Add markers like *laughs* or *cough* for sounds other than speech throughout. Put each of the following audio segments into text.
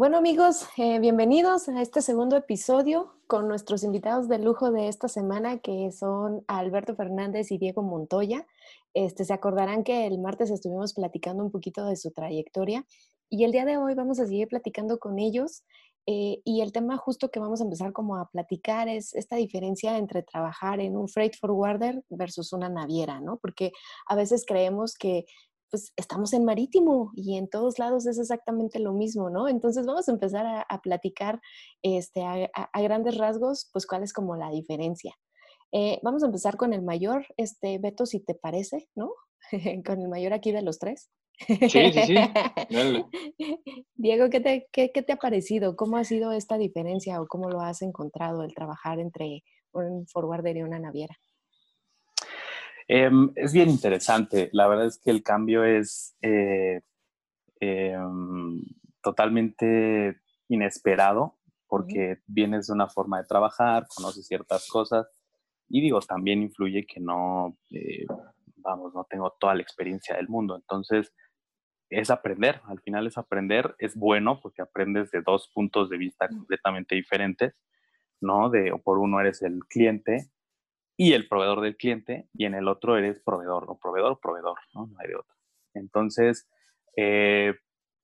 Bueno amigos, eh, bienvenidos a este segundo episodio con nuestros invitados de lujo de esta semana que son Alberto Fernández y Diego Montoya. Este, se acordarán que el martes estuvimos platicando un poquito de su trayectoria y el día de hoy vamos a seguir platicando con ellos eh, y el tema justo que vamos a empezar como a platicar es esta diferencia entre trabajar en un freight forwarder versus una naviera, ¿no? Porque a veces creemos que pues estamos en marítimo y en todos lados es exactamente lo mismo, ¿no? Entonces vamos a empezar a, platicar este, a, grandes rasgos, pues cuál es como la diferencia. Eh, vamos a empezar con el mayor, este, Beto, si te parece, ¿no? *laughs* con el mayor aquí de los tres. Sí, sí, sí. *laughs* Diego, ¿qué te, qué, ¿qué te ha parecido? ¿Cómo ha sido esta diferencia o cómo lo has encontrado el trabajar entre un forwarder y una naviera? Em, es bien interesante. La verdad es que el cambio es eh, em, totalmente inesperado porque vienes de una forma de trabajar, conoces ciertas cosas y digo, también influye que no, eh, vamos, no tengo toda la experiencia del mundo. Entonces, es aprender, al final es aprender, es bueno porque aprendes de dos puntos de vista completamente diferentes, ¿no? De, por uno eres el cliente y el proveedor del cliente, y en el otro eres proveedor, o proveedor o proveedor, ¿no? No hay de otro. Entonces, eh,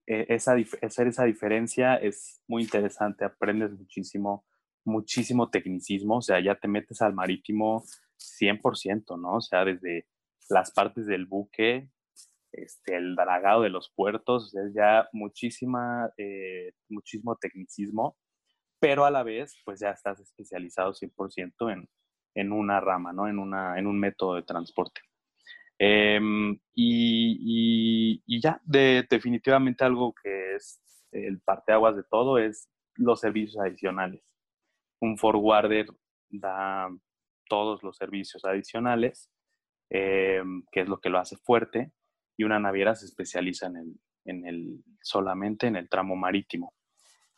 e, esa, hacer esa diferencia es muy interesante, aprendes muchísimo, muchísimo tecnicismo, o sea, ya te metes al marítimo 100%, ¿no? O sea, desde las partes del buque, este, el dragado de los puertos, es ya muchísima, eh, muchísimo tecnicismo, pero a la vez, pues ya estás especializado 100% en, en una rama, ¿no? En, una, en un método de transporte. Em, y, ya, definitivamente algo que es el parteaguas de todo es los servicios adicionales. Un forwarder da todos los servicios adicionales, em, que es lo que lo hace fuerte, y una naviera se especializa en el, en el, solamente en el tramo marítimo.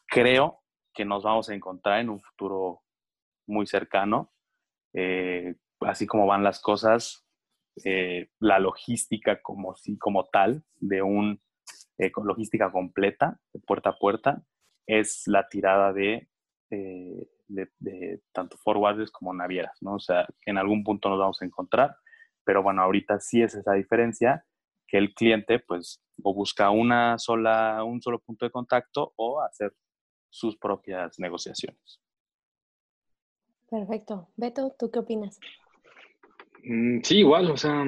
Creo que nos vamos a encontrar en un futuro muy cercano eh, así como van las cosas, eh, la logística como, como tal, de un eh, logística completa, de puerta a puerta, es la tirada de, tanto forwarders como navieras, ¿no? O sea, en algún punto nos vamos a encontrar, pero bueno, ahorita sí es esa diferencia que el cliente pues o busca una sola, un solo punto de contacto o hacer sus propias negociaciones. Perfecto. Beto, ¿tú qué opinas? Mm, sí, igual, o sea,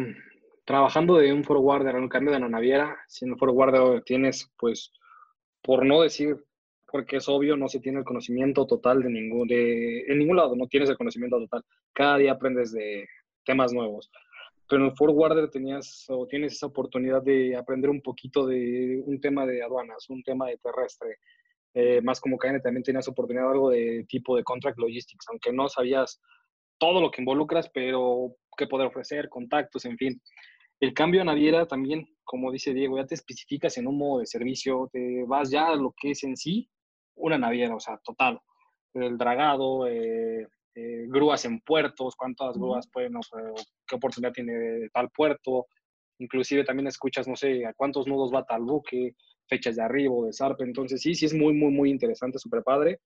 trabajando de un forwarder en un cambio de la naviera, siendo forwarder tienes, pues, por no decir, porque es obvio, no se tiene el conocimiento total de ningún, de, en ningún lado, no tienes el conocimiento total. Cada día aprendes de temas nuevos. Pero en el forwarder tenías o tienes esa oportunidad de aprender un poquito de un tema de aduanas, un tema de terrestre, eh, más como KN también tenías oportunidad de algo de tipo de contract logistics, aunque no sabías todo lo que involucras, pero qué poder ofrecer, contactos, en fin. El cambio a naviera también, como dice Diego, ya te especificas en un modo de servicio, te vas ya a lo que es en sí una naviera, o sea, total. El dragado, eh, eh, grúas en puertos, cuántas grúas pueden, o qué oportunidad tiene tal puerto. Inclusive también escuchas, no sé, a cuántos nudos va tal buque, fechas de arribo, de zarpe. Entonces, sí, sí es muy, muy, muy interesante, súper padre.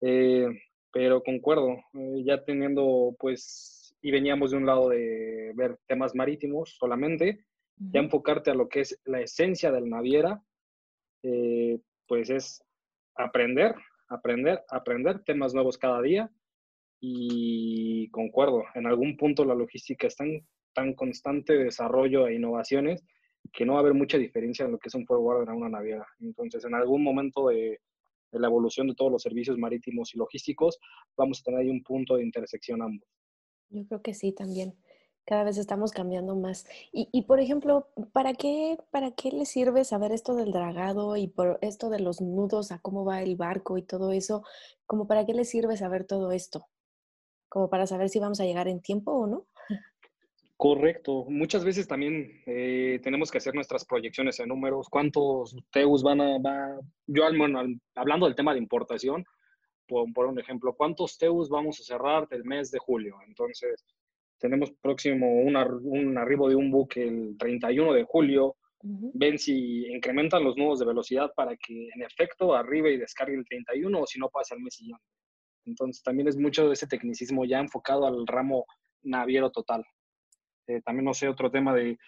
Eh, pero concuerdo, eh, ya teniendo, pues, y veníamos de un lado de ver temas marítimos solamente, ya enfocarte a lo que es la esencia del naviera, eh, pues es aprender, aprender, aprender temas nuevos cada día. Y concuerdo, en algún punto la logística está en tan constante desarrollo e innovaciones que no va a haber mucha diferencia en lo que es un forwarder a una naviera. Entonces, en algún momento de, la evolución de todos los servicios marítimos y logísticos, vamos a tener ahí un punto de intersección ambos. Yo creo que sí también. Cada vez estamos cambiando más. Y, y, por ejemplo, ¿para qué, ¿para qué le sirve saber esto del dragado y por esto de los nudos, a cómo va el barco y todo eso? ¿Como para qué le sirve saber todo esto? como para saber si vamos a llegar en tiempo o no. Correcto. Muchas veces también eh, tenemos que hacer nuestras proyecciones en números. ¿Cuántos TEUs van a...? Va? Yo, bueno, hablando del tema de importación, por, por un ejemplo, ¿cuántos TEUs vamos a cerrar del mes de julio? Entonces, tenemos próximo un arribo de un buque el 31 de julio. Ven si incrementan los nudos de velocidad para que en efecto arribe y descargue el 31 o si no pasa el mes siguiente. Entonces, también es mucho de ese tecnicismo ya enfocado al ramo naviero total. Eh, también no sé, otro tema de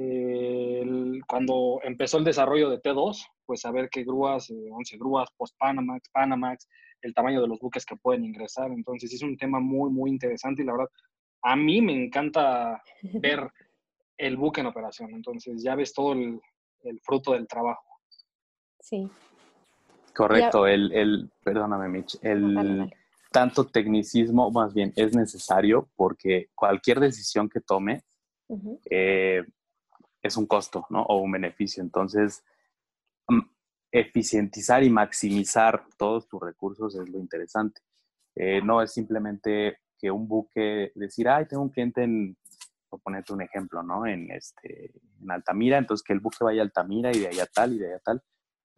eh, cuando empezó el desarrollo de T2, pues saber qué grúas, 11 eh, grúas, post-Panamax, Panamax, el tamaño de los buques que pueden ingresar. Entonces es un tema muy, muy interesante y la verdad, a mí me encanta ver *laughs* el buque en operación. Entonces ya ves todo el, fruto del trabajo. Sí. Correcto, el, el, perdóname Mitch, el, tanto tecnicismo, más bien, es necesario porque cualquier decisión que tome eh, es un costo, ¿no? O un beneficio. Entonces, mm, eficientizar y maximizar todos tus recursos es lo interesante. Eh, no es simplemente que un buque, decir, ay, tengo un cliente en, por ponerte un ejemplo, ¿no? En, este, en Altamira, entonces que el buque vaya a Altamira y de allá tal y de allá tal.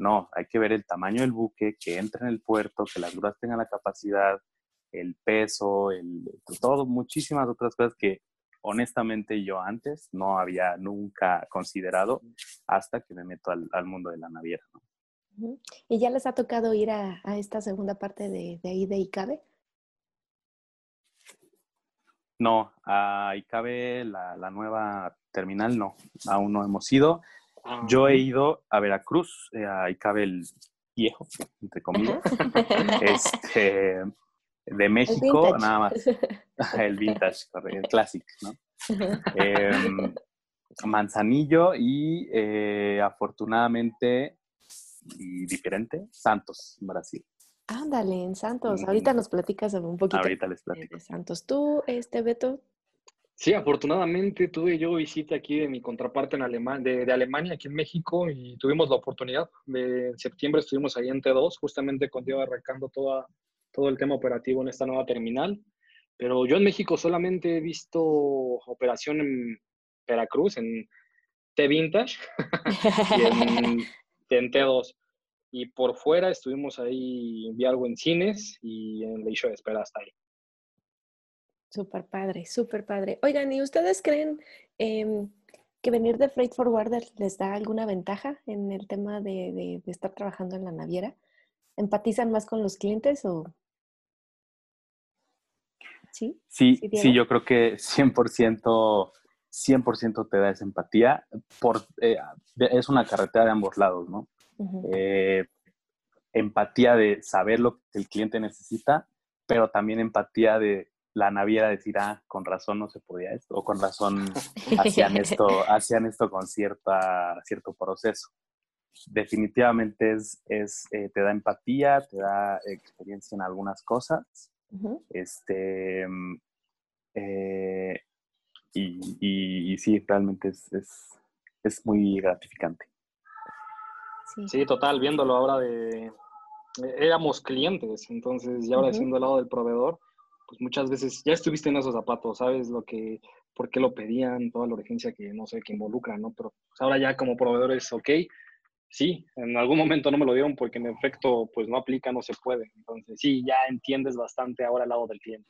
No, hay que ver el tamaño del buque, que entre en el puerto, que las grúas tengan la capacidad, el peso, el, todo, muchísimas otras cosas que honestamente yo antes no había nunca considerado hasta que me meto al, mundo de la naviera. ¿Y ya les ha tocado ir a, esta segunda parte de, ahí de ICABE? No, a ICABE, la, la nueva terminal, no, aún no hemos ido. Yo he ido a Veracruz, eh, ahí cabe el viejo, entre comillas. este, de México, nada más. *laughs* el vintage, el clásico, ¿no? Em, Manzanillo y eh, afortunadamente y diferente, Santos, Brasil. Ándale, en Santos. Ahorita nos platicas un poquito. Ahorita les platico. De Santos. ¿Tú, este Beto, Sí, afortunadamente tuve yo visita aquí de mi contraparte en Alemania, de, Alemania, aquí en México, y tuvimos la oportunidad. De, en septiembre estuvimos ahí en T2, justamente contigo arrancando toda, todo el tema operativo en esta nueva terminal. Pero yo en México solamente he visto operación en Veracruz, en T Vintage, *laughs* y en, en, T2. Y por fuera estuvimos ahí, vi algo en cines y en la de espera hasta ahí. Súper padre, súper padre. Oigan, ¿y ustedes creen em, que venir de freight forwarder les da alguna ventaja en el tema de, estar trabajando en la naviera? ¿Empatizan más con los clientes o...? Sí, sí, sí, yo creo que 100%, 100% te da esa empatía. Por, eh, es una carretera de ambos lados, ¿no? Eh, empatía de saber lo que el cliente necesita, pero también empatía de la naviera decir, ah, con razón no se podía esto, o con razón *laughs* hacían esto, hacían esto con cierta, cierto proceso. Definitivamente es, es eh, te da empatía, te da experiencia en algunas cosas. Este, mm, eh, y, y, sí, realmente es, es, es muy gratificante. Sí. sí. total, viéndolo ahora de... Éramos clientes, entonces ya ahora siendo el lado del proveedor, pues muchas veces ya estuviste en esos zapatos, sabes lo que, por qué lo pedían, toda la urgencia que no sé, que involucra, ¿no? Pero pues, ahora ya como proveedores, ok, sí, en algún momento no me lo dieron porque en efecto, pues no aplica, no se puede. Entonces, sí, ya entiendes bastante ahora el lado del cliente.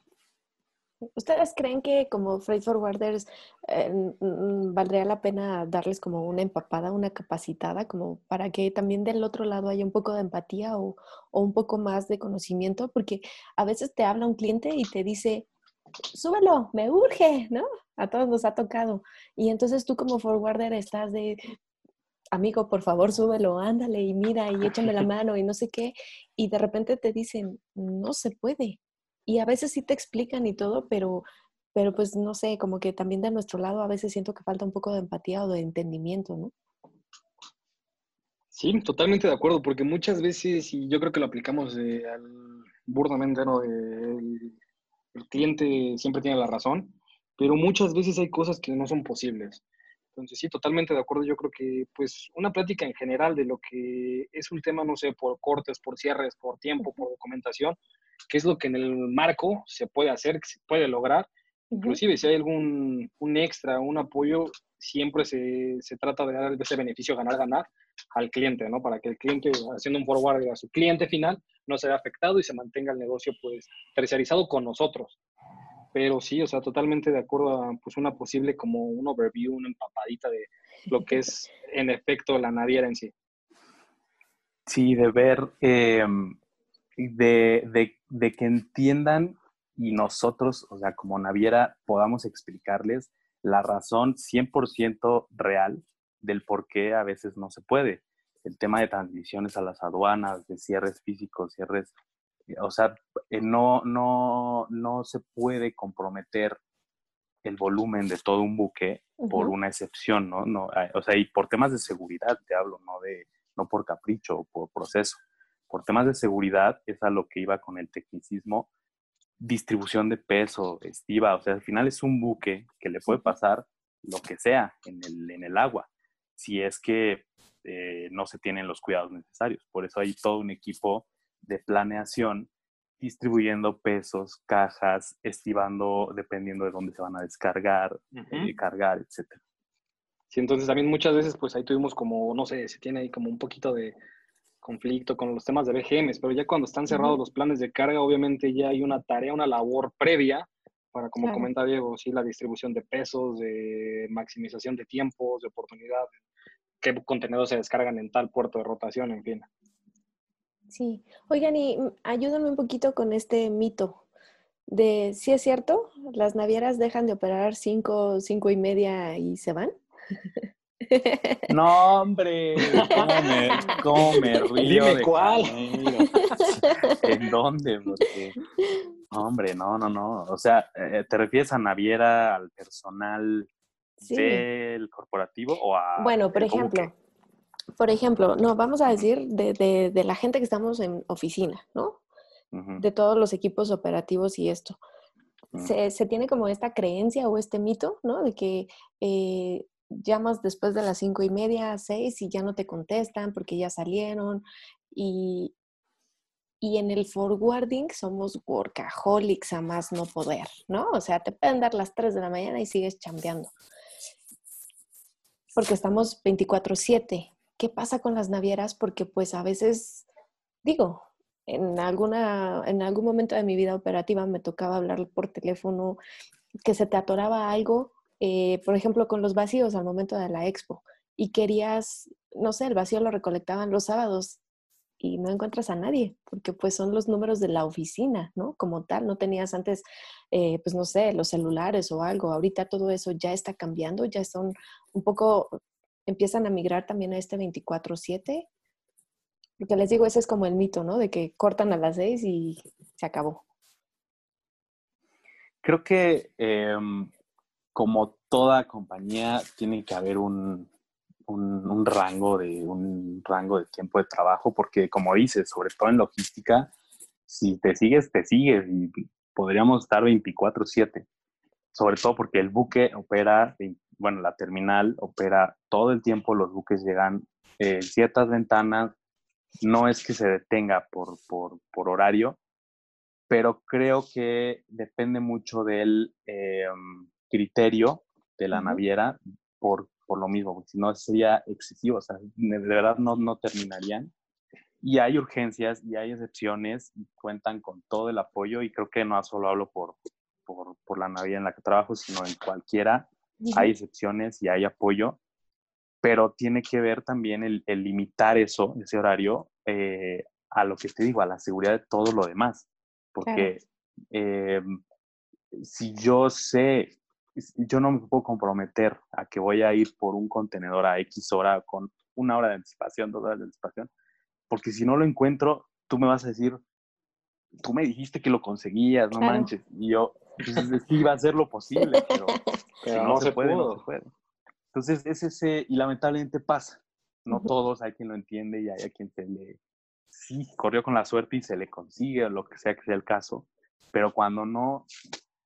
¿Ustedes creen que como freight forwarders eh, valdría la pena darles como una empapada, una capacitada, como para que también del otro lado haya un poco de empatía o, un poco más de conocimiento? Porque a veces te habla un cliente y te dice, súbelo, me urge, ¿no? A todos nos ha tocado. Y entonces tú como forwarder estás de, amigo, por favor, súbelo, ándale y mira y échame la *laughs* mano y no sé qué. Y de repente te dicen, no se puede y a veces sí te explican y todo, pero, pero pues no sé, como que también de nuestro lado a veces siento que falta un poco de empatía o de entendimiento, ¿no? Sí, totalmente de acuerdo, porque muchas veces, y yo creo que lo aplicamos al burdamente, ¿no? el, cliente siempre tiene la razón, pero muchas veces hay cosas que no son posibles. Entonces, sí, totalmente de acuerdo. Yo creo que, pues, una plática en general de lo que es un tema, no sé, por cortes, por cierres, por tiempo, por documentación, qué es lo que en el marco se puede hacer, que se puede lograr. Inclusive, si hay algún un extra, un apoyo, siempre se, se trata de dar ese beneficio ganar-ganar al cliente, ¿no? Para que el cliente, haciendo un forward a su cliente final, no se vea afectado y se mantenga el negocio, pues, terciarizado con nosotros. Pero sí, o sea, totalmente de acuerdo a pues, una posible como un overview, una empapadita de lo que es en efecto la naviera en sí. Sí, de ver, em, de, de, de, que entiendan y nosotros, o sea, como naviera, podamos explicarles la razón 100% real del por qué a veces no se puede. El tema de transmisiones a las aduanas, de cierres físicos, cierres o sea, eh, no, no, no se puede comprometer el volumen de todo un buque por una excepción, ¿no? ¿no? Ah, o sea, y por temas de seguridad te hablo, no, de, no por capricho o por proceso. Por temas de seguridad es a lo que iba con el tecnicismo, distribución de peso, estiva, o sea, al final es un buque que le puede pasar lo que sea en el, en el agua, si es que eh, no se tienen los cuidados necesarios. Por eso hay todo un equipo de planeación, distribuyendo pesos, cajas, estivando dependiendo de dónde se van a descargar, uh cargar, etc. Sí, entonces también muchas veces pues ahí tuvimos como, no sé, se tiene ahí como un poquito de conflicto con los temas de BGMs, pero ya cuando están cerrados los planes de carga, obviamente ya hay una tarea, una labor previa para, como comenta Diego, sí, la distribución de pesos, de maximización de tiempos, de oportunidad, qué contenedores se descargan en tal puerto de rotación, en fin. Sí. Oigan, y mm, ayúdenme un poquito con este mito de si es cierto, las navieras dejan de operar cinco, cinco y media y se van. *laughs* No, hombre, ¿cómo me, cómo me río? Dime cuál. ¿En dónde? Porque, hombre, no, no, no. O sea, eh, ¿te refieres a naviera, al personal del corporativo o a... Bueno, por ejemplo, por ejemplo, no, vamos a decir de, de, la gente que estamos en oficina, ¿no? De todos los equipos operativos y esto. se, se, tiene como esta creencia o este mito, ¿no? De que eh, llamas después de las cinco y media, seis y ya no te contestan porque ya salieron. Y, y en el forwarding somos workaholics a más no poder, ¿no? O sea, te pueden dar las 3 de la mañana y sigues chambeando. Porque estamos 24/7 qué pasa con las navieras, porque pues a veces, digo, en, alguna, en algún momento de mi vida operativa me tocaba hablar por teléfono, que se te atoraba algo, eh, por ejemplo, con los vacíos al momento de la expo, y querías, no sé, el vacío lo recolectaban los sábados y no encuentras a nadie, porque pues son los números de la oficina, ¿no? Como tal, no tenías antes, eh, pues no sé, los celulares o algo, ahorita todo eso ya está cambiando, ya son un poco empiezan a migrar también a este 24/7. Porque les digo, ese es como el mito, ¿no? De que cortan a las seis y se acabó. Creo que em, como toda compañía tiene que haber un, un, rango de un rango de tiempo de trabajo, porque como dices, sobre todo en logística, si te sigues, te sigues y podríamos estar 24/7 sobre todo porque el buque opera, bueno, la terminal opera todo el tiempo, los buques llegan en ciertas ventanas, no es que se detenga por, por, horario, pero creo que depende mucho del em, criterio de la naviera por, por lo mismo, porque si no sería excesivo, o sea, de verdad no, no terminarían. Y hay urgencias y hay excepciones y cuentan con todo el apoyo y creo que no solo hablo por, por, la navidad en la que trabajo, sino en cualquiera. Hay excepciones y hay apoyo, pero tiene que ver también el, limitar eso, ese horario, eh, a lo que te digo, a la seguridad de todo lo demás. Porque em, si yo sé, yo no me puedo comprometer a que voy a ir por un contenedor a X hora con una hora de anticipación, dos horas de anticipación, porque si no lo encuentro, tú me vas a decir, tú me dijiste que lo conseguías, no manches. Y yo, entonces sí iba a ser lo posible, pero, *laughs* no, se, puede, no se puede. Entonces es ese, y lamentablemente pasa. No todos, hay quien lo entiende y hay quien se le, sí, corrió con la suerte y se le consigue, o lo que sea que sea el caso, pero cuando no,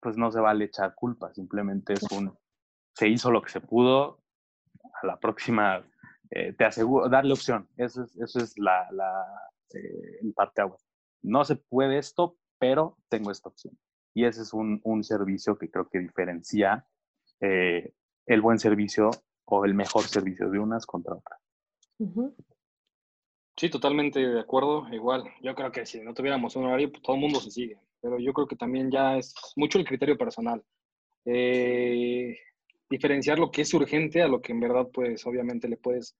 pues no se vale echar culpa, simplemente es un, se hizo lo que se pudo, a la próxima, eh, te aseguro, darle opción. Eso es, eso es la, la eh, el parte agua. No se puede esto, pero tengo esta opción. Y ese es un, un servicio que creo que diferencia eh, el buen servicio o el mejor servicio de unas contra otras. Sí, totalmente de acuerdo. Igual, yo creo que si no tuviéramos un horario, pues, todo el mundo se sigue. Pero yo creo que también ya es mucho el criterio personal. Eh, diferenciar lo que es urgente a lo que en verdad, pues obviamente le puedes,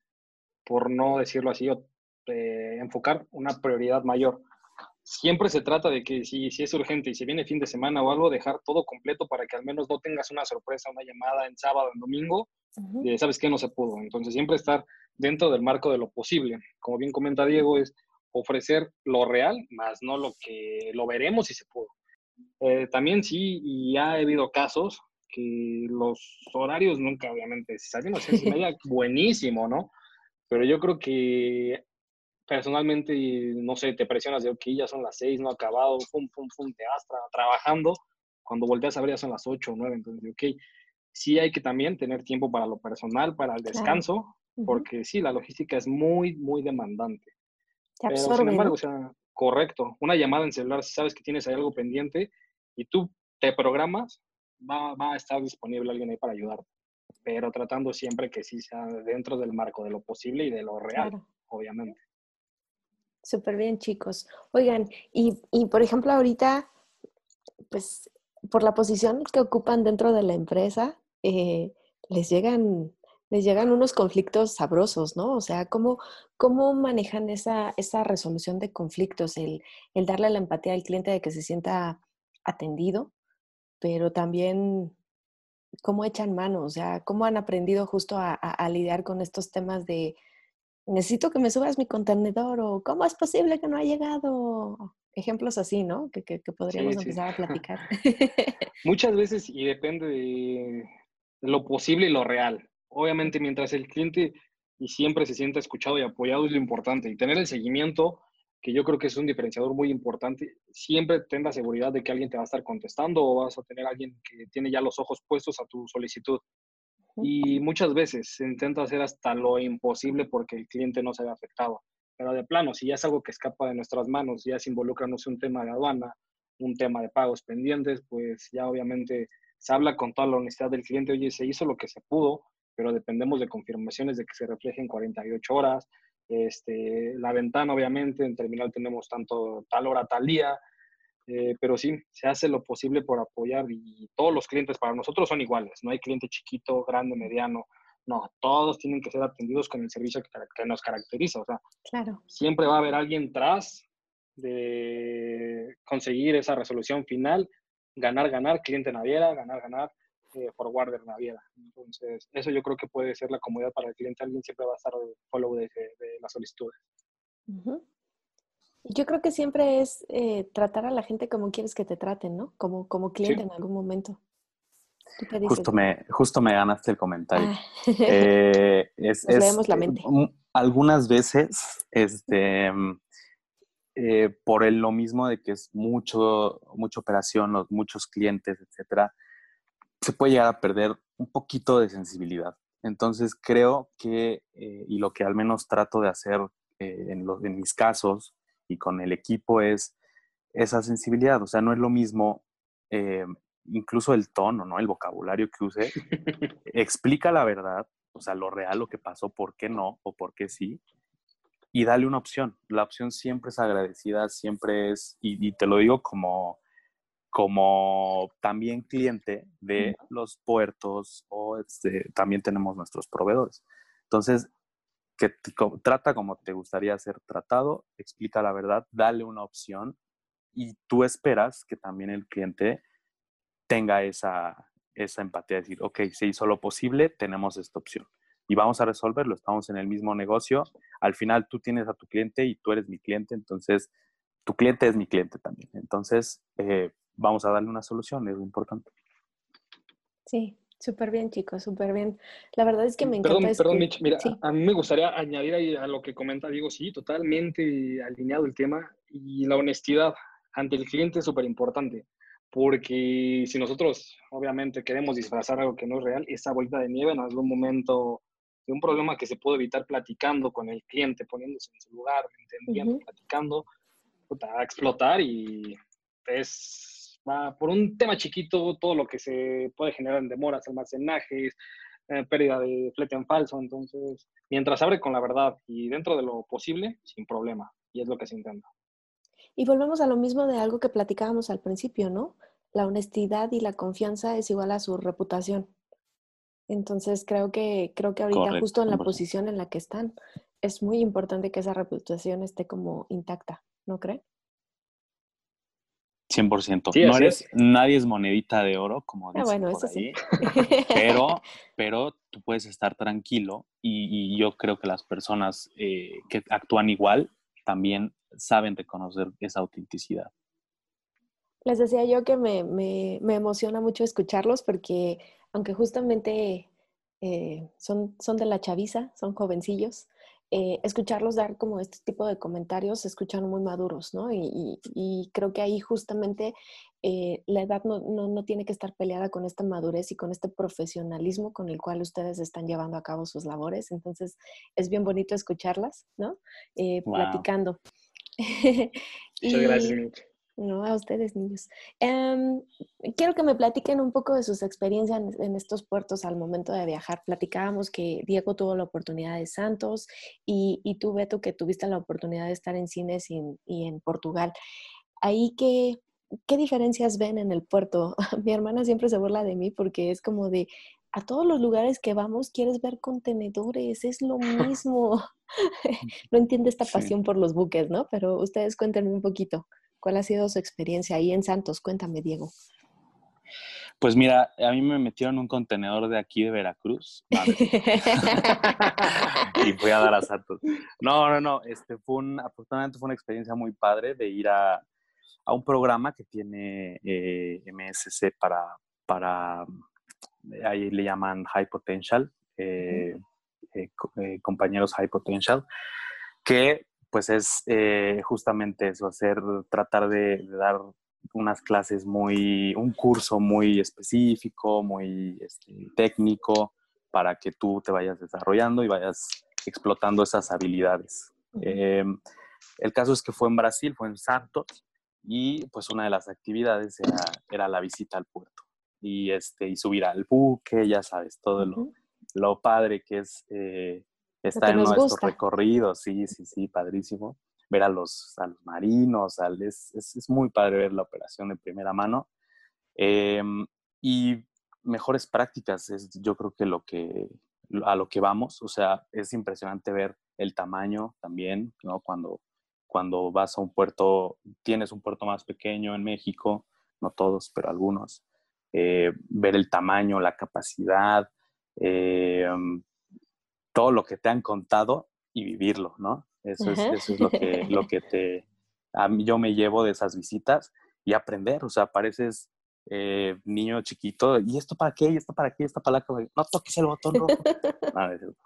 por no decirlo así, eh, enfocar una prioridad mayor. Siempre se trata de que si, si es urgente y si viene fin de semana o algo, dejar todo completo para que al menos no tengas una sorpresa, una llamada en sábado, en domingo, y sabes que no se pudo. Entonces siempre estar dentro del marco de lo posible. Como bien comenta Diego, es ofrecer lo real, más no lo que lo veremos si se pudo. Eh, también sí, y ha habido casos que los horarios nunca, obviamente, si salimos a las *laughs* media, buenísimo, ¿no? Pero yo creo que personalmente, no sé, te presionas de, ok, ya son las seis, no ha acabado, pum, pum, pum, te vas trabajando. Cuando volteas a ver ya son las ocho o nueve, entonces, ok, sí hay que también tener tiempo para lo personal, para el descanso, porque sí, la logística es muy, muy demandante. Pero, sin embargo, o sea, correcto, una llamada en celular, si sabes que tienes ahí algo pendiente y tú te programas, va, va a estar disponible alguien ahí para ayudarte, pero tratando siempre que sí sea dentro del marco de lo posible y de lo real, obviamente. Súper bien, chicos. Oigan, y, y por ejemplo, ahorita, pues por la posición que ocupan dentro de la empresa, eh, les llegan les llegan unos conflictos sabrosos, ¿no? O sea, ¿cómo, cómo manejan esa, esa resolución de conflictos? El, el, darle la empatía al cliente de que se sienta atendido, pero también cómo echan mano, o sea, cómo han aprendido justo a, a, lidiar con estos temas de necesito que me subas mi contenedor o cómo es posible que no ha llegado. Ejemplos así, ¿no? Que, que, que podríamos empezar a *laughs* platicar. Muchas veces, y depende de lo posible y lo real obviamente mientras el cliente y siempre se sienta escuchado y apoyado es lo importante. Y tener el seguimiento, que yo creo que es un diferenciador muy importante, siempre ten la seguridad de que alguien te va a estar contestando o vas a tener alguien que tiene ya los ojos puestos a tu solicitud. Y muchas veces se intenta hacer hasta lo imposible porque el cliente no se ve afectado. Pero de plano, si ya es algo que escapa de nuestras manos, ya se involucra, no sé, un tema de aduana, un tema de pagos pendientes, pues ya obviamente se habla con toda la honestidad del cliente, oye, se hizo lo que se pudo, pero dependemos de confirmaciones de que se reflejen 48 horas. Este, la ventana, obviamente, en terminal tenemos tanto tal hora, tal día, eh, pero sí, se hace lo posible por apoyar y todos los clientes para nosotros son iguales, no hay cliente chiquito, grande, mediano, no, todos tienen que ser atendidos con el servicio que, que nos caracteriza, o sea, claro. siempre va a haber alguien tras de conseguir esa resolución final, ganar, ganar, cliente naviera, ganar, ganar, eh, forwarder naviera. Entonces, eso yo creo que puede ser la comodidad para el cliente. Alguien siempre va a estar follow de, de las solicitudes. Yo creo que siempre es eh, tratar a la gente como quieres que te traten, ¿no? Como, como cliente en algún momento. Justo me, justo me ganaste el comentario. Ah. Eh, es, *laughs* leemos la mente. algunas veces, este, eh, por el, lo mismo de que es mucho, mucha operación, los, muchos clientes, etcétera, se puede llegar a perder un poquito de sensibilidad. Entonces creo que, eh, y lo que al menos trato de hacer eh, en, los, en mis casos y con el equipo es esa sensibilidad. O sea, no es lo mismo, eh, incluso el tono, ¿no? El vocabulario que use, *laughs* explica la verdad, o sea, lo real, lo que pasó, por qué no o por qué sí, y dale una opción. La opción siempre es agradecida, siempre es, y te lo digo como como también cliente de los puertos o este, también tenemos nuestros proveedores. Entonces, que trata como te gustaría ser tratado, explica la verdad, dale una opción y tú esperas que también el cliente tenga esa, esa empatía, de decir, ok, se hizo lo posible, tenemos esta opción y vamos a resolverlo, estamos en el mismo negocio, al final tú tienes a tu cliente y tú eres mi cliente, entonces tu cliente es mi cliente también. Entonces, eh, vamos a darle una solución, es importante. Sí, súper bien, chicos, súper bien. La verdad es que me encanta. Perdón, perdón, Mitch, mira, a mí me gustaría añadir ahí a lo que comenta Diego, sí, totalmente alineado el tema y la honestidad ante el cliente es súper importante. Porque si nosotros, obviamente, queremos disfrazar algo que no es real, esa vuelta de nieve en algún momento de un problema que se puede evitar platicando con el cliente, poniéndose en su lugar, entendiendo, platicando, a explotar y es, va por un tema chiquito todo lo que se puede generar en demoras, almacenajes, eh, pérdida de flete en falso. Entonces, mientras abre con la verdad y dentro de lo posible, sin problema. Y es lo que se intenta. Y volvemos a lo mismo de algo que platicábamos al principio, ¿no? La honestidad y la confianza es igual a su reputación. Entonces creo que, creo que ahorita justo en la posición en la que están, es muy importante que esa reputación esté como intacta, ¿no cree? 100%. no eres, nadie es monedita de oro, como ah, dicen por ahí, *laughs* pero, pero tú puedes estar tranquilo y, yo creo que las personas eh, que actúan igual también saben reconocer esa autenticidad. Les decía yo que me, me, me emociona mucho escucharlos porque aunque justamente eh, son, son de la chaviza, son jovencillos, eh, escucharlos dar como este tipo de comentarios se escuchan muy maduros, ¿no? Y, creo que ahí justamente eh, la edad no, no, tiene que estar peleada con esta madurez y con este profesionalismo con el cual ustedes están llevando a cabo sus labores. Entonces, es bien bonito escucharlas, ¿no? Platicando. *laughs* Muchas gracias. No, a ustedes, niños. Em, quiero que me platiquen un poco de sus experiencias en, estos puertos al momento de viajar. Platicábamos que Diego tuvo la oportunidad de Santos y, y tú, Beto, que tuviste la oportunidad de estar en cines y en, Portugal. Ahí, ¿qué, ¿qué diferencias ven en el puerto? *laughs* Mi hermana siempre se burla de mí porque es como de, a todos los lugares que vamos quieres ver contenedores, es lo *laughs* mismo. *laughs* no entiende esta pasión por los buques, ¿no? Pero ustedes cuéntenme un poquito. ¿Cuál ha sido su experiencia ahí en Santos? Cuéntame, Diego. Pues mira, a mí me metieron un contenedor de aquí de Veracruz. *laughs* *laughs* y fui a dar a Santos. No, no, no. Este fue un, afortunadamente fue una experiencia muy padre de ir a, un programa que tiene eh, MSC para, para, ahí le llaman High Potential, eh, eh, compañeros High Potential, que pues es eh, justamente eso, hacer, tratar de, dar unas clases muy, un curso muy específico, muy este, técnico, para que tú te vayas desarrollando y vayas explotando esas habilidades. Em, el caso es que fue en Brasil, fue en Santos, y pues una de las actividades era, la visita al puerto y, este, y subir al buque, ya sabes, todo lo, lo padre que es eh, está en nuestro recorrido, sí, sí, sí, padrísimo. Ver a los, a los marinos, al, es, es, muy padre ver la operación de primera mano. Em, y mejores prácticas es yo creo que lo que a lo que vamos, o sea, es impresionante ver el tamaño también, ¿no? Cuando, cuando vas a un puerto, tienes un puerto más pequeño en México, no todos, pero algunos, eh, ver el tamaño, la capacidad, eh, todo lo que te han contado y vivirlo, ¿no? Eso, es, eso es, lo que, lo que te, a mí, yo me llevo de esas visitas y aprender, o sea, pareces eh, niño chiquito, ¿y esto para qué? ¿Y esto para qué? ¿Esta para No toques el botón rojo. *laughs*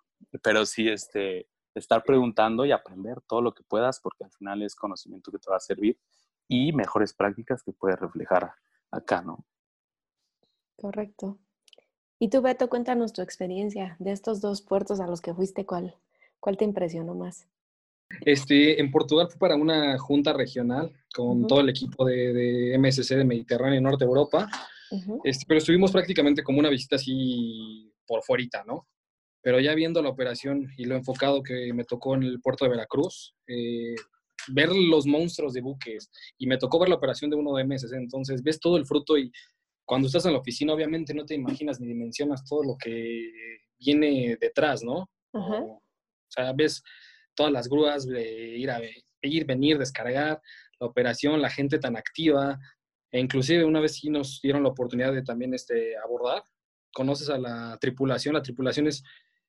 pero sí, este, estar preguntando y aprender todo lo que puedas, porque al final es conocimiento que te va a servir y mejores prácticas que puedes reflejar acá, ¿no? Correcto. Y tú, Beto, cuéntanos tu experiencia de estos dos puertos a los que fuiste, ¿cuál, cuál te impresionó más? Este, en Portugal fue para una junta regional con todo el equipo de, MSC de Mediterráneo y Norte Europa, este, pero estuvimos prácticamente como una visita así por fuerita, ¿no? Pero ya viendo la operación y lo enfocado que me tocó en el puerto de Veracruz, eh, ver los monstruos de buques y me tocó ver la operación de uno de MSC, entonces ves todo el fruto y cuando estás en la oficina, obviamente no te imaginas ni dimensionas todo lo que viene detrás, ¿no? O, sea, ves todas las grúas de ir a ir, venir, descargar, la operación, la gente tan activa, e inclusive una vez sí nos dieron la oportunidad de también este, abordar, conoces a la tripulación, la tripulación es,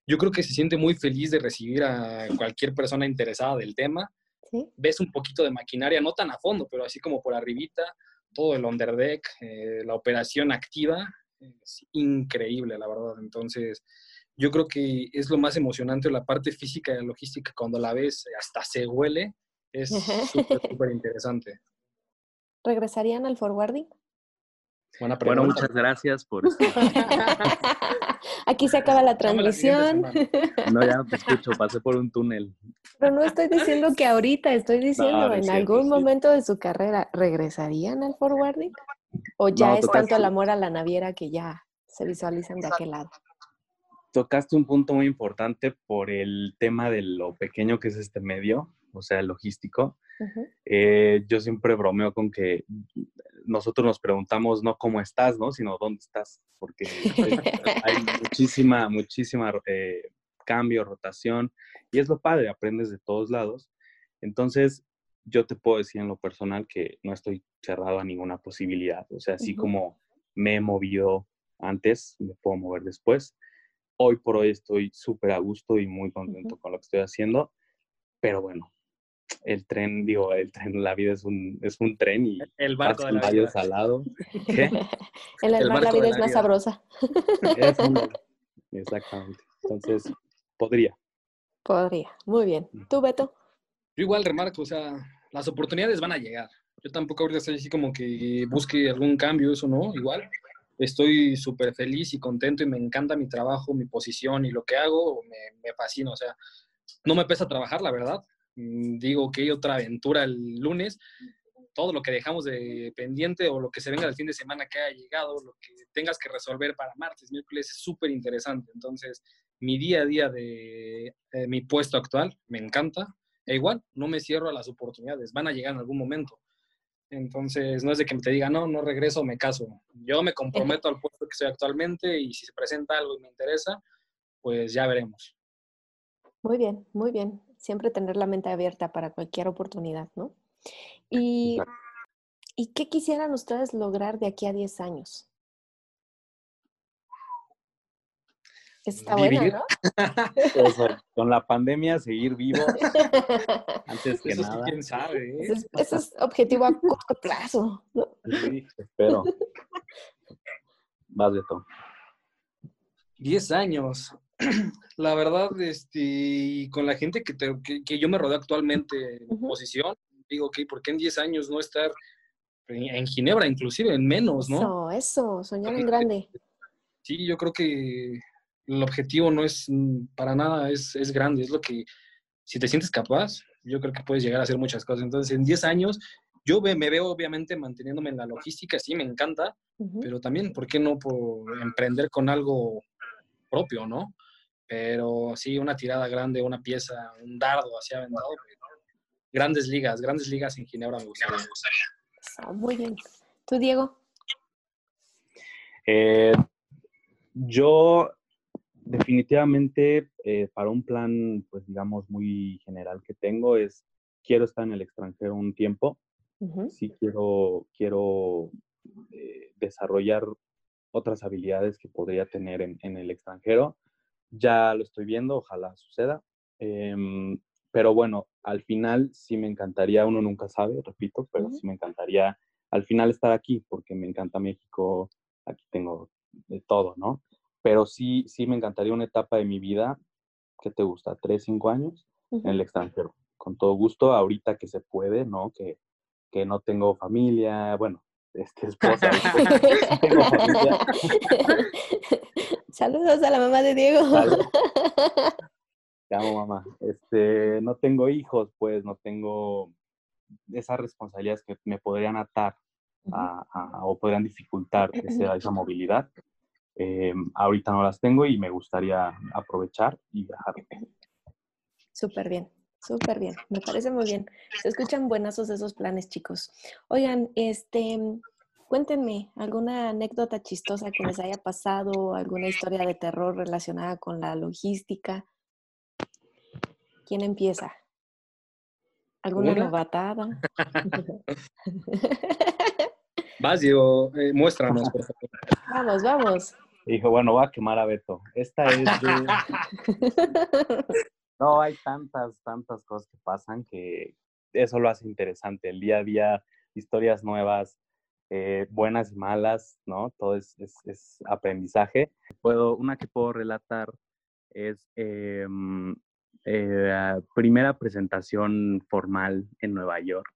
yo creo que se siente muy feliz de recibir a cualquier persona interesada del tema, ves un poquito de maquinaria, no tan a fondo, pero así como por arribita, todo el underdeck, eh, la operación activa, es increíble, la verdad. Entonces, yo creo que es lo más emocionante, la parte física y la logística, cuando la ves, hasta se huele, es *laughs* súper, súper interesante. ¿Regresarían al forwarding? Buena pregunta. Bueno, muchas gracias por *laughs* Aquí se acaba la transmisión. No, ya no te escucho, pasé por un túnel. Pero no estoy diciendo que ahorita, estoy diciendo en algún momento de su carrera, ¿regresarían al forwarding? ¿O ya es tanto el amor a la naviera que ya se visualizan de aquel lado? Tocaste un punto muy importante por el tema de lo pequeño que es este medio, o sea, el logístico. Eh, yo siempre bromeo con que nosotros nos preguntamos no cómo estás, ¿no? Sino dónde estás, porque *laughs* hay muchísima, muchísima eh, cambio, rotación, y es lo padre, aprendes de todos lados. Entonces, yo te puedo decir en lo personal que no estoy cerrado a ninguna posibilidad. O sea, así como me he movido antes, me puedo mover después. Hoy por hoy estoy súper a gusto y muy contento con lo que estoy haciendo, pero bueno, el tren, digo, el tren, la vida es un, es un tren y el *laughs* barco de la vida. al lado. En el, mar la vida es más sabrosa. *laughs* exactamente. Entonces, podría. Podría. Muy bien. ¿Tú, Beto? Yo igual remarco, o sea, las oportunidades van a llegar. Yo tampoco ahorita estoy así como que busque algún cambio, eso no, igual. Estoy súper feliz y contento y me encanta mi trabajo, mi posición y lo que hago, me, me fascina, o sea, no me pesa trabajar, la verdad. Mm, digo que hay otra aventura el lunes, todo lo que dejamos de pendiente o lo que se venga del fin de semana que haya llegado, lo que tengas que resolver para martes, miércoles, es súper interesante. Entonces, mi día a día de, mi puesto actual me encanta. E igual, no me cierro a las oportunidades, van a llegar en algún momento. Entonces, no es de que te diga, no, no regreso, me caso. Yo me comprometo al puesto que estoy actualmente y si se presenta algo y me interesa, pues ya veremos. Muy bien, muy bien siempre tener la mente abierta para cualquier oportunidad, ¿no? Y, ¿y qué quisieran ustedes lograr de aquí a 10 años? Está bueno, ¿no? *laughs* con la pandemia, seguir vivo. *laughs* Antes que nada. quién sabe. ¿eh? Ese, es, objetivo a corto plazo. Sí, espero. Más de todo. 10 años. *clears throat* la verdad, este, con la gente que, que, yo me rodeo actualmente en posición, digo, ok, ¿por qué en 10 años no estar en, Ginebra, inclusive en menos, no? Eso, eso, soñar en grande. Sí, yo creo que el objetivo no es mm, para nada, es, es grande, es lo que, si te sientes capaz, yo creo que puedes llegar a hacer muchas cosas. Entonces, en 10 años, yo me veo obviamente manteniéndome en la logística, sí, me encanta, pero también, ¿por qué no por emprender con algo propio, no? Pero sí, una tirada grande, una pieza, un dardo hacia vendado. Grandes ligas, grandes ligas en Ginebra me gustaría. muy bien. ¿Tú, Diego? Eh, yo definitivamente eh, para un plan, pues digamos, muy general que tengo es, quiero estar en el extranjero un tiempo. Sí quiero, quiero eh, desarrollar otras habilidades que podría tener en, en el extranjero ya lo estoy viendo, ojalá suceda. Em, pero bueno, al final sí me encantaría, uno nunca sabe, repito, pero sí me encantaría al final estar aquí, porque me encanta México, aquí tengo de todo, ¿no? Pero sí, sí me encantaría una etapa de mi vida, ¿qué te gusta? ¿Tres, cinco años? En el extranjero, con todo gusto, ahorita que se puede, ¿no? Que, que no tengo familia, bueno, *laughs* este, esposa. *laughs* tengo familia. *laughs* Saludos a la mamá de Diego. *laughs* Te amo, mamá. Este, no tengo hijos, pues no tengo esas responsabilidades que me podrían atar o podrían dificultar esa, movilidad. Eh, ahorita no las tengo y me gustaría aprovechar y viajar. Súper bien, súper bien. Me parece muy bien. Se escuchan buenazos esos planes, chicos. Oigan, este, Cuéntenme alguna anécdota chistosa que les haya pasado, alguna historia de terror relacionada con la logística. ¿Quién empieza? ¿Alguna novatada? *laughs* Vas, Diego, eh, muéstranos, por favor. Vamos, vamos. Dijo, bueno, voy a quemar a Beto. Esta es *laughs* No, hay tantas, tantas cosas que pasan que eso lo hace interesante. El día a día, historias nuevas, eh, buenas y malas, ¿no? Todo es, es, aprendizaje. Puedo, una que puedo relatar es eh, eh, primera presentación formal en Nueva York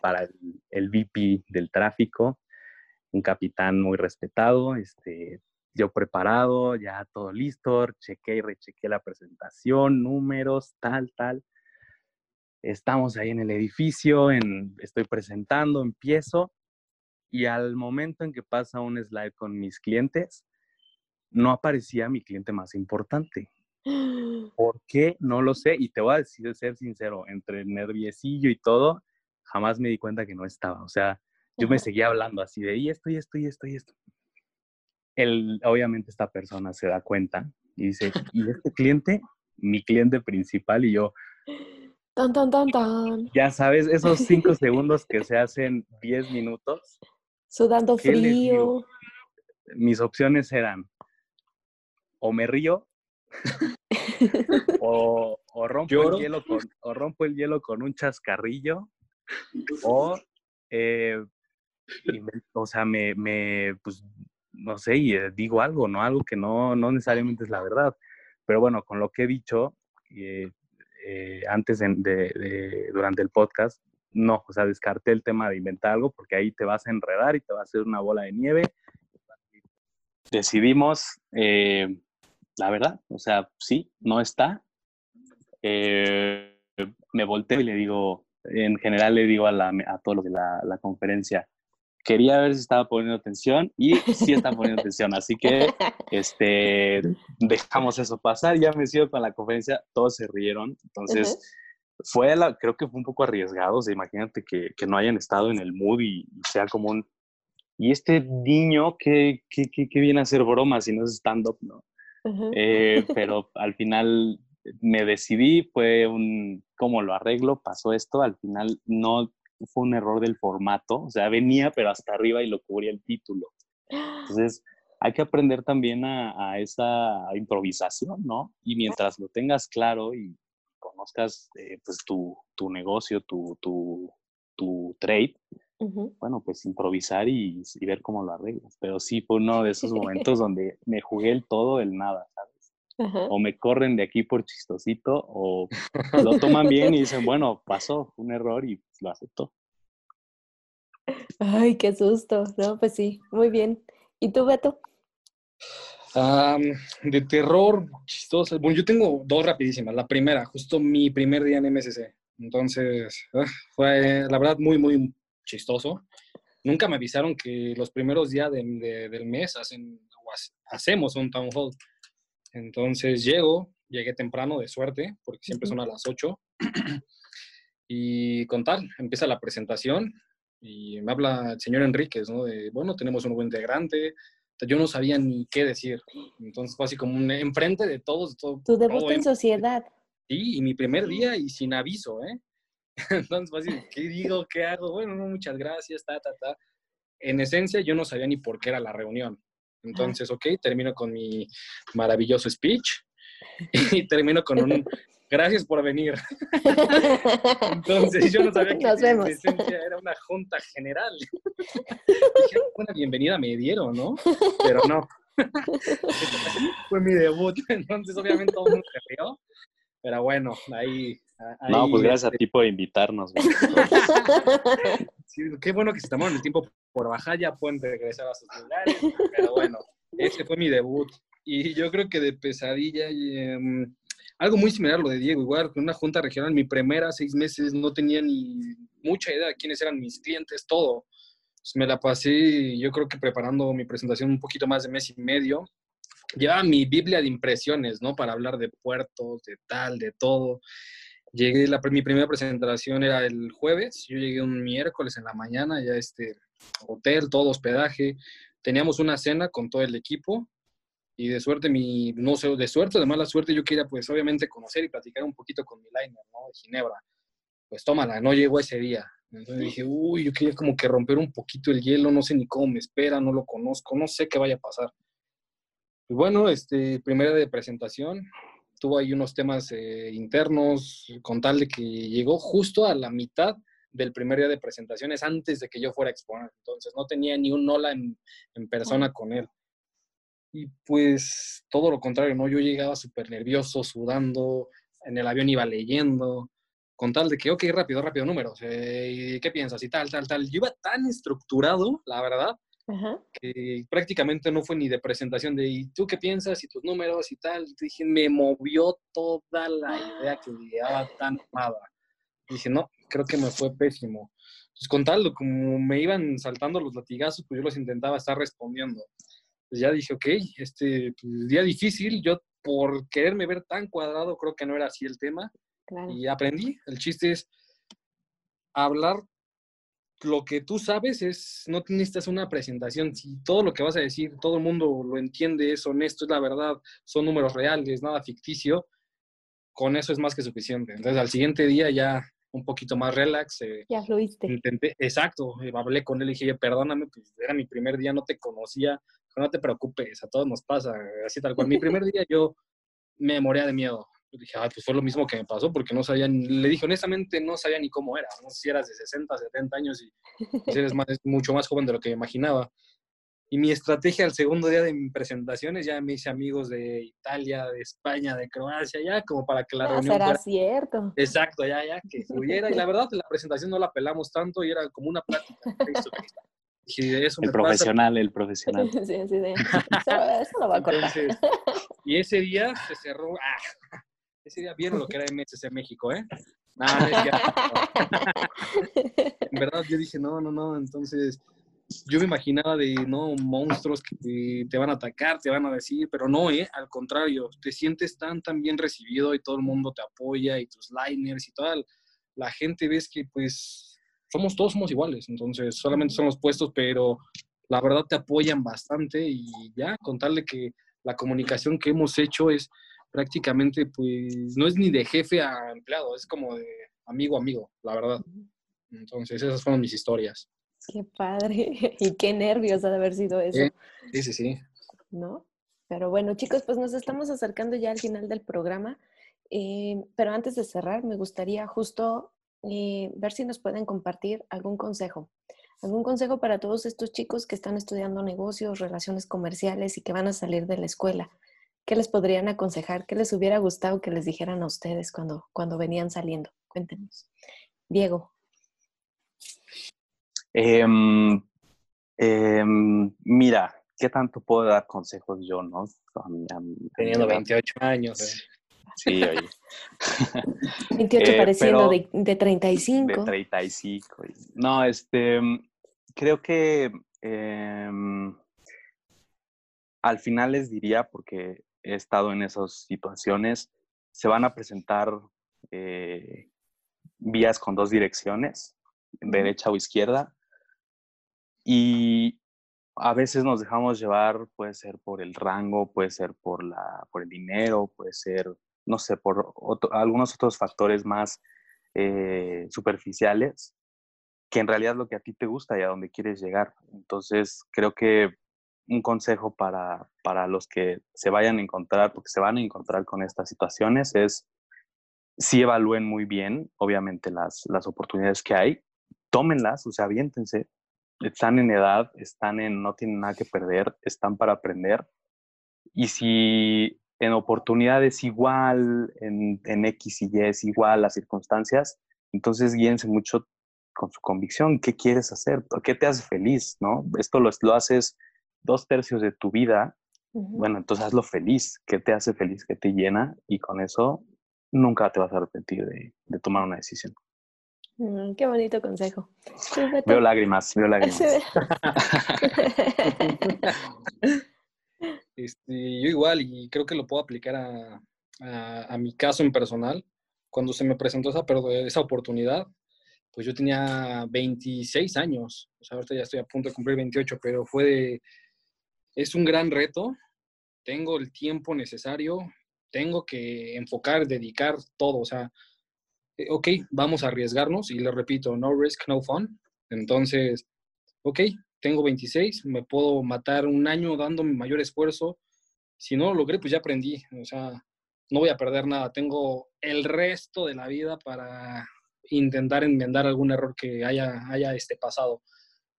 para el, el, VP del tráfico. un capitán muy respetado, este, yo preparado, ya todo listo, chequé y rechequé la presentación, números, tal, tal. Estamos ahí en el edificio, en, estoy presentando, empiezo y al momento en que pasa un slide con mis clientes, no aparecía mi cliente más importante. *gasps* ¿Por qué? No lo sé. Y te voy a decir, ser sincero, entre el nerviosillo y todo, jamás me di cuenta que no estaba. O sea, yo me seguía hablando así de, y esto, y esto, y esto, y esto. El, obviamente esta persona se da cuenta y dice, ¿y este cliente? Mi cliente principal y yo. *gasps* Tan, tan, tan, tan. Ya sabes, esos cinco segundos que se *laughs* hacen diez minutos. Sudando frío. Mis opciones eran, o me río *laughs* o, rompo el hielo con, o rompo el hielo con un chascarrillo o eh, o sea me, me, pues no sé y eh, digo algo no algo que no, no necesariamente es la verdad. Pero bueno con lo que he dicho eh, antes de, durante el podcast no o sea descarté el tema de inventar algo porque ahí te vas a enredar y te va a hacer una bola de nieve decidimos la verdad, o sea, sí, no está. Eh, me volteo y le digo, en general le digo a, la, a todos los de la, conferencia, quería ver si estaba poniendo atención y sí está poniendo atención, así que *laughs* este, dejamos eso pasar, ya me sigo con la conferencia, todos se rieron, entonces fue la, creo que fue un poco arriesgado, o sea, imagínate que, que, no hayan estado en el mood y, sea como un, y este niño que, que, que viene a hacer bromas y no es stand-up, ¿no? Eh, *laughs* pero al final me decidí, fue un, ¿cómo lo arreglo? Pasó esto, al final no fue un error del formato, o sea, venía pero hasta arriba y lo cubría el título. *gasps* Entonces, hay que aprender también a, esa improvisación, ¿no? Y mientras lo tengas claro y conozcas eh, pues tu, tu, negocio, tu, tu, tu trade, bueno, pues improvisar y, ver cómo lo arreglas. Pero sí fue uno de esos *laughs* momentos donde me jugué el todo del nada, ¿sabes? O me corren de aquí por chistosito, o lo toman bien y dicen, bueno, pasó, un error y pues, lo aceptó. Ay, qué susto. No, pues sí, muy bien. ¿Y tú, Beto? De terror, chistoso. Bueno, yo tengo dos rapidísimas. La primera, justo mi primer día en MSC. Entonces, ah, fue la verdad muy, muy chistoso. Nunca me avisaron que los primeros días del mes hacen, hacemos un town hall. Entonces llego, llegué temprano de suerte, porque siempre son a las 8. y con tal, empieza la presentación y me habla el señor Enríquez, ¿no? De, bueno, tenemos un buen integrante. Yo no sabía ni qué decir. Entonces fue así como un enfrente de todos. Todo, tu debut en sociedad. Sí, y mi primer día y sin aviso, ¿eh? *laughs* Entonces, pues, ¿qué digo? ¿Qué hago? Bueno, no, muchas gracias, ta, ta, ta. En esencia, yo no sabía ni por qué era la reunión. Entonces, ok, termino con mi maravilloso speech *laughs* y termino con un gracias por venir. *laughs* Entonces, yo no sabía que en esencia era una junta general. Dije, una bienvenida me dieron, ¿no? Pero no. *laughs* Fue mi debut, entonces obviamente todo el mundo se rió. Pero bueno, ahí no, pues gracias a este ti por invitarnos. *laughs* qué bueno que se tomaron el tiempo por bajar, ya pueden regresar a sus lugares. Pero bueno, ese fue mi debut. Y yo creo que de pesadilla, em, algo muy similar a lo de Diego, igual con una junta regional, mi primera seis meses no tenía ni mucha idea de quiénes eran mis clientes, todo. me la pasé, yo creo que preparando mi presentación un poquito más de mes y medio. Llevaba mi Biblia de impresiones, ¿no? Para hablar de puertos, de tal, de todo. Llegué, la, mi primera presentación era el jueves, yo llegué un miércoles en la mañana, ya este hotel, todo hospedaje, teníamos una cena con todo el equipo y de suerte, mi, no sé, de suerte o de mala suerte, yo quería pues obviamente conocer y platicar un poquito con mi liner, ¿no? De Ginebra. Pues tómala, no llegó ese día. Entonces dije, uy, yo quería como que romper un poquito el hielo, no sé ni cómo me espera, no lo conozco, no sé qué vaya a pasar. Y bueno, este, primera de presentación, tuvo ahí unos temas eh, internos, con tal de que llegó justo a la mitad del primer día de presentaciones antes de que yo fuera a exponer. Entonces no tenía ni un hola en, en persona con él. Y pues todo lo contrario, ¿no? Yo llegaba súper nervioso, sudando, en el avión iba leyendo, con tal de que, ok, rápido, rápido, números, eh, ¿qué piensas? Y tal, tal, tal. Yo iba tan estructurado, la verdad, que prácticamente no fue ni de presentación de ¿y tú qué piensas? y tus números y tal. Dije, me movió toda la idea que *gasps* llevaba tan amada. Dije, no, creo que me fue pésimo. Pues con tal, como me iban saltando los latigazos, pues yo los intentaba estar respondiendo. Pues ya dije, ok, este pues, día difícil, yo por quererme ver tan cuadrado, creo que no era así el tema. Y aprendí. El chiste es hablar lo que tú sabes es, no necesitas una presentación. Si todo lo que vas a decir, todo el mundo lo entiende, es honesto, es la verdad, son números reales, nada ficticio, con eso es más que suficiente. Entonces, al siguiente día ya un poquito más relax. Eh, ya fluiste. Intenté, exacto, eh, hablé con él y dije, perdóname, pues era mi primer día, no te conocía, no te preocupes, a todos nos pasa, así tal cual. Mi primer día yo me moría de miedo. dije, ah, pues fue lo mismo que me pasó, porque no sabía, le dije honestamente, no sabía ni cómo era, no sé si eras de 60, 70 años y pues, eres más, mucho más joven de lo que imaginaba. Y mi estrategia al segundo día de mi presentaciones, ya me hice amigos de Italia, de España, de Croacia, ya como para que la reunión será fuera... cierto. Exacto, ya, ya, que fluyera. y la verdad, la presentación no la pelamos tanto y era como una plática. Eso el profesional, el profesional. *laughs* Sí, sí, sí. Eso, lo va a contar. *laughs* y ese día se cerró. Ah, ese día vieron lo que era MSC México, ¿eh? Nada, *laughs* en verdad, yo dije, no, no, no. Entonces, yo me imaginaba de, no, monstruos que te van a atacar, te van a decir, pero no, ¿eh? Al contrario, te sientes tan, tan bien recibido y todo el mundo te apoya y tus liners y toda la gente ves que, pues, somos todos somos iguales, entonces solamente son los puestos, pero la verdad te apoyan bastante y ya, contarle que la comunicación que hemos hecho es prácticamente, pues, no es ni de jefe a empleado, es como de amigo a amigo, la verdad. Entonces, esas fueron mis historias. Qué padre. *laughs* Y qué nervios ha de haber sido eso. Sí, sí, sí. ¿No? Pero bueno, chicos, pues nos estamos acercando ya al final del programa. Eh, pero antes de cerrar, me gustaría justo eh, ver si nos pueden compartir algún consejo. Algún consejo para todos estos chicos que están estudiando negocios, relaciones comerciales y que van a salir de la escuela. ¿Qué les podrían aconsejar? ¿Qué les hubiera gustado que les dijeran a ustedes cuando, cuando venían saliendo? Cuéntenos. Diego. Em, em, mira, ¿qué tanto puedo dar consejos yo, no? Teniendo 28 años. ¿eh? Sí, *laughs* oye. 28 eh, pareciendo de, de, 35. De 35. No, este, creo que em, al final les diría, porque he estado en esas situaciones, se van a presentar eh, vías con dos direcciones, derecha o izquierda, y a veces nos dejamos llevar, puede ser por el rango, puede ser por, la, por el dinero, puede ser, no sé, por algunos otros factores más eh, superficiales, que en realidad es lo que a ti te gusta y a dónde quieres llegar. Entonces, creo que un consejo para, para los que se vayan a encontrar, porque se van a encontrar con estas situaciones, es si evalúen muy bien, obviamente, las, las oportunidades que hay, tómenlas, o sea, aviéntense, están en edad, están en, no tienen nada que perder, están para aprender. Y si en oportunidades igual, en, en X y Y es igual las circunstancias, entonces guíense mucho con su convicción, qué quieres hacer, qué te hace feliz, ¿no? Esto lo, lo haces dos tercios de tu vida, bueno, entonces hazlo feliz, qué te hace feliz, qué te llena, y con eso nunca te vas a arrepentir de, de tomar una decisión. Mm, qué bonito consejo. Veo lágrimas, veo *laughs* lágrimas. *laughs* Este, yo igual, y creo que lo puedo aplicar a, a, mi caso en personal. Cuando se me presentó esa, esa oportunidad, pues yo tenía 26 años. O sea, ahorita ya estoy a punto de cumplir 28, pero fue de... Es un gran reto. Tengo el tiempo necesario. Tengo que enfocar, dedicar todo. O sea, eh, ok, vamos a arriesgarnos y le repito, no risk, no fun. Entonces, ok, tengo 26, me puedo matar un año dando mi mayor esfuerzo. Si no lo logré, pues ya aprendí. O sea, no voy a perder nada. Tengo el resto de la vida para intentar enmendar algún error que haya, haya este pasado.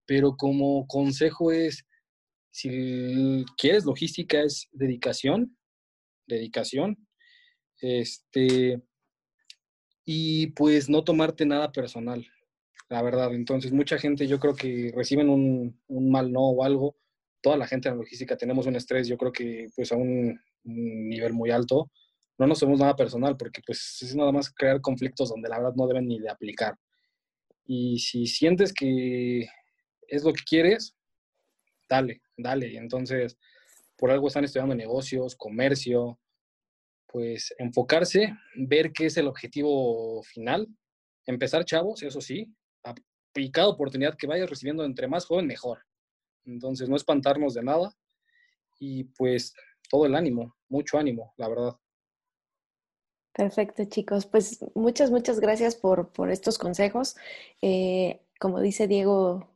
Pero como consejo es, si quieres logística, es dedicación, dedicación. Este, y pues no tomarte nada personal. La verdad. Entonces, mucha gente yo creo que reciben un, un mal no o algo. Toda la gente en la logística tenemos un estrés, yo creo que pues a un, un nivel muy alto. No nos somos nada personal porque pues es nada más crear conflictos donde la verdad no deben ni de aplicar. Y si sientes que es lo que quieres, dale, dale. Entonces, por algo están estudiando negocios, comercio, pues enfocarse, ver qué es el objetivo final, empezar chavos, eso sí, y cada oportunidad que vayas recibiendo entre más joven, mejor. Entonces, no espantarnos de nada y pues todo el ánimo, mucho ánimo, la verdad. Perfecto, chicos. Pues muchas, muchas gracias por, por estos consejos. Eh, como dice Diego,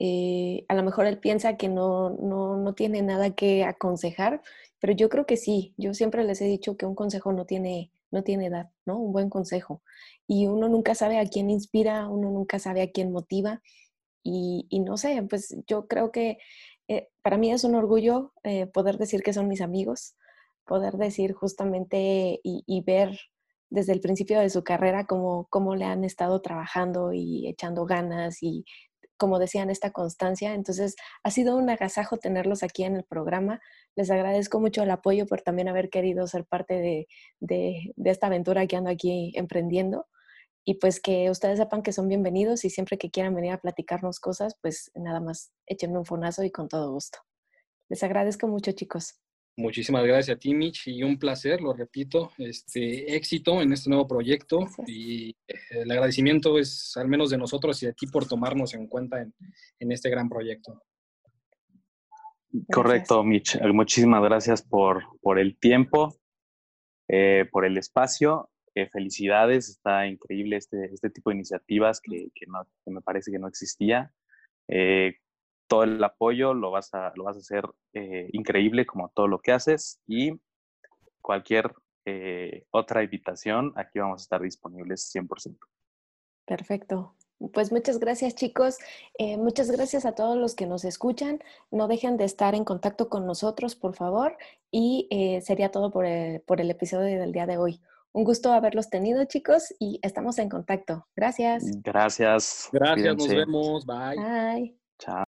eh, a lo mejor él piensa que no, no, no, tiene nada que aconsejar, pero yo creo que sí. Yo siempre les he dicho que un consejo no tiene, no tiene edad, ¿no? Un buen consejo. Y uno nunca sabe a quién inspira, uno nunca sabe a quién motiva. Y, no sé, pues yo creo que eh, para mí es un orgullo eh, poder decir que son mis amigos, poder decir justamente y, y, ver desde el principio de su carrera cómo, cómo le han estado trabajando y echando ganas y como decían, esta constancia. Entonces, ha sido un agasajo tenerlos aquí en el programa. Les agradezco mucho el apoyo por también haber querido ser parte de, de, esta aventura que ando aquí emprendiendo. Y pues que ustedes sepan que son bienvenidos y siempre que quieran venir a platicarnos cosas, pues nada más échenme un fonazo y con todo gusto. Les agradezco mucho, chicos. Muchísimas gracias a ti, Mitch, y un placer, lo repito, este éxito en este nuevo proyecto gracias. y eh, el agradecimiento es al menos de nosotros y de ti por tomarnos en cuenta en, en este gran proyecto. Gracias. Correcto, Mitch. Muchísimas gracias por, por el tiempo, eh, por el espacio. Eh, felicidades, está increíble este, este tipo de iniciativas que, que, no, que me parece que no existía. Eh, todo el apoyo, lo vas a, lo vas a hacer eh, increíble como todo lo que haces y cualquier eh, otra invitación, aquí vamos a estar disponibles 100%. Perfecto. Pues muchas gracias chicos, eh, muchas gracias a todos los que nos escuchan, no dejen de estar en contacto con nosotros por favor y eh, sería todo por el, por el episodio del día de hoy. Un gusto haberlos tenido chicos y estamos en contacto. Gracias. Gracias. Gracias, Cuídense. nos vemos. Bye. Bye. Chao.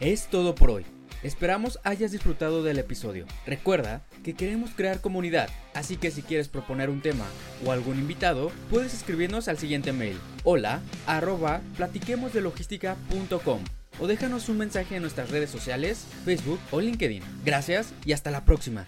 Es todo por hoy. Esperamos hayas disfrutado del episodio. Recuerda que queremos crear comunidad, así que si quieres proponer un tema o algún invitado, puedes escribirnos al siguiente mail: hola arroba platiquemosdelogística.com o déjanos un mensaje en nuestras redes sociales, Facebook o LinkedIn. Gracias y hasta la próxima.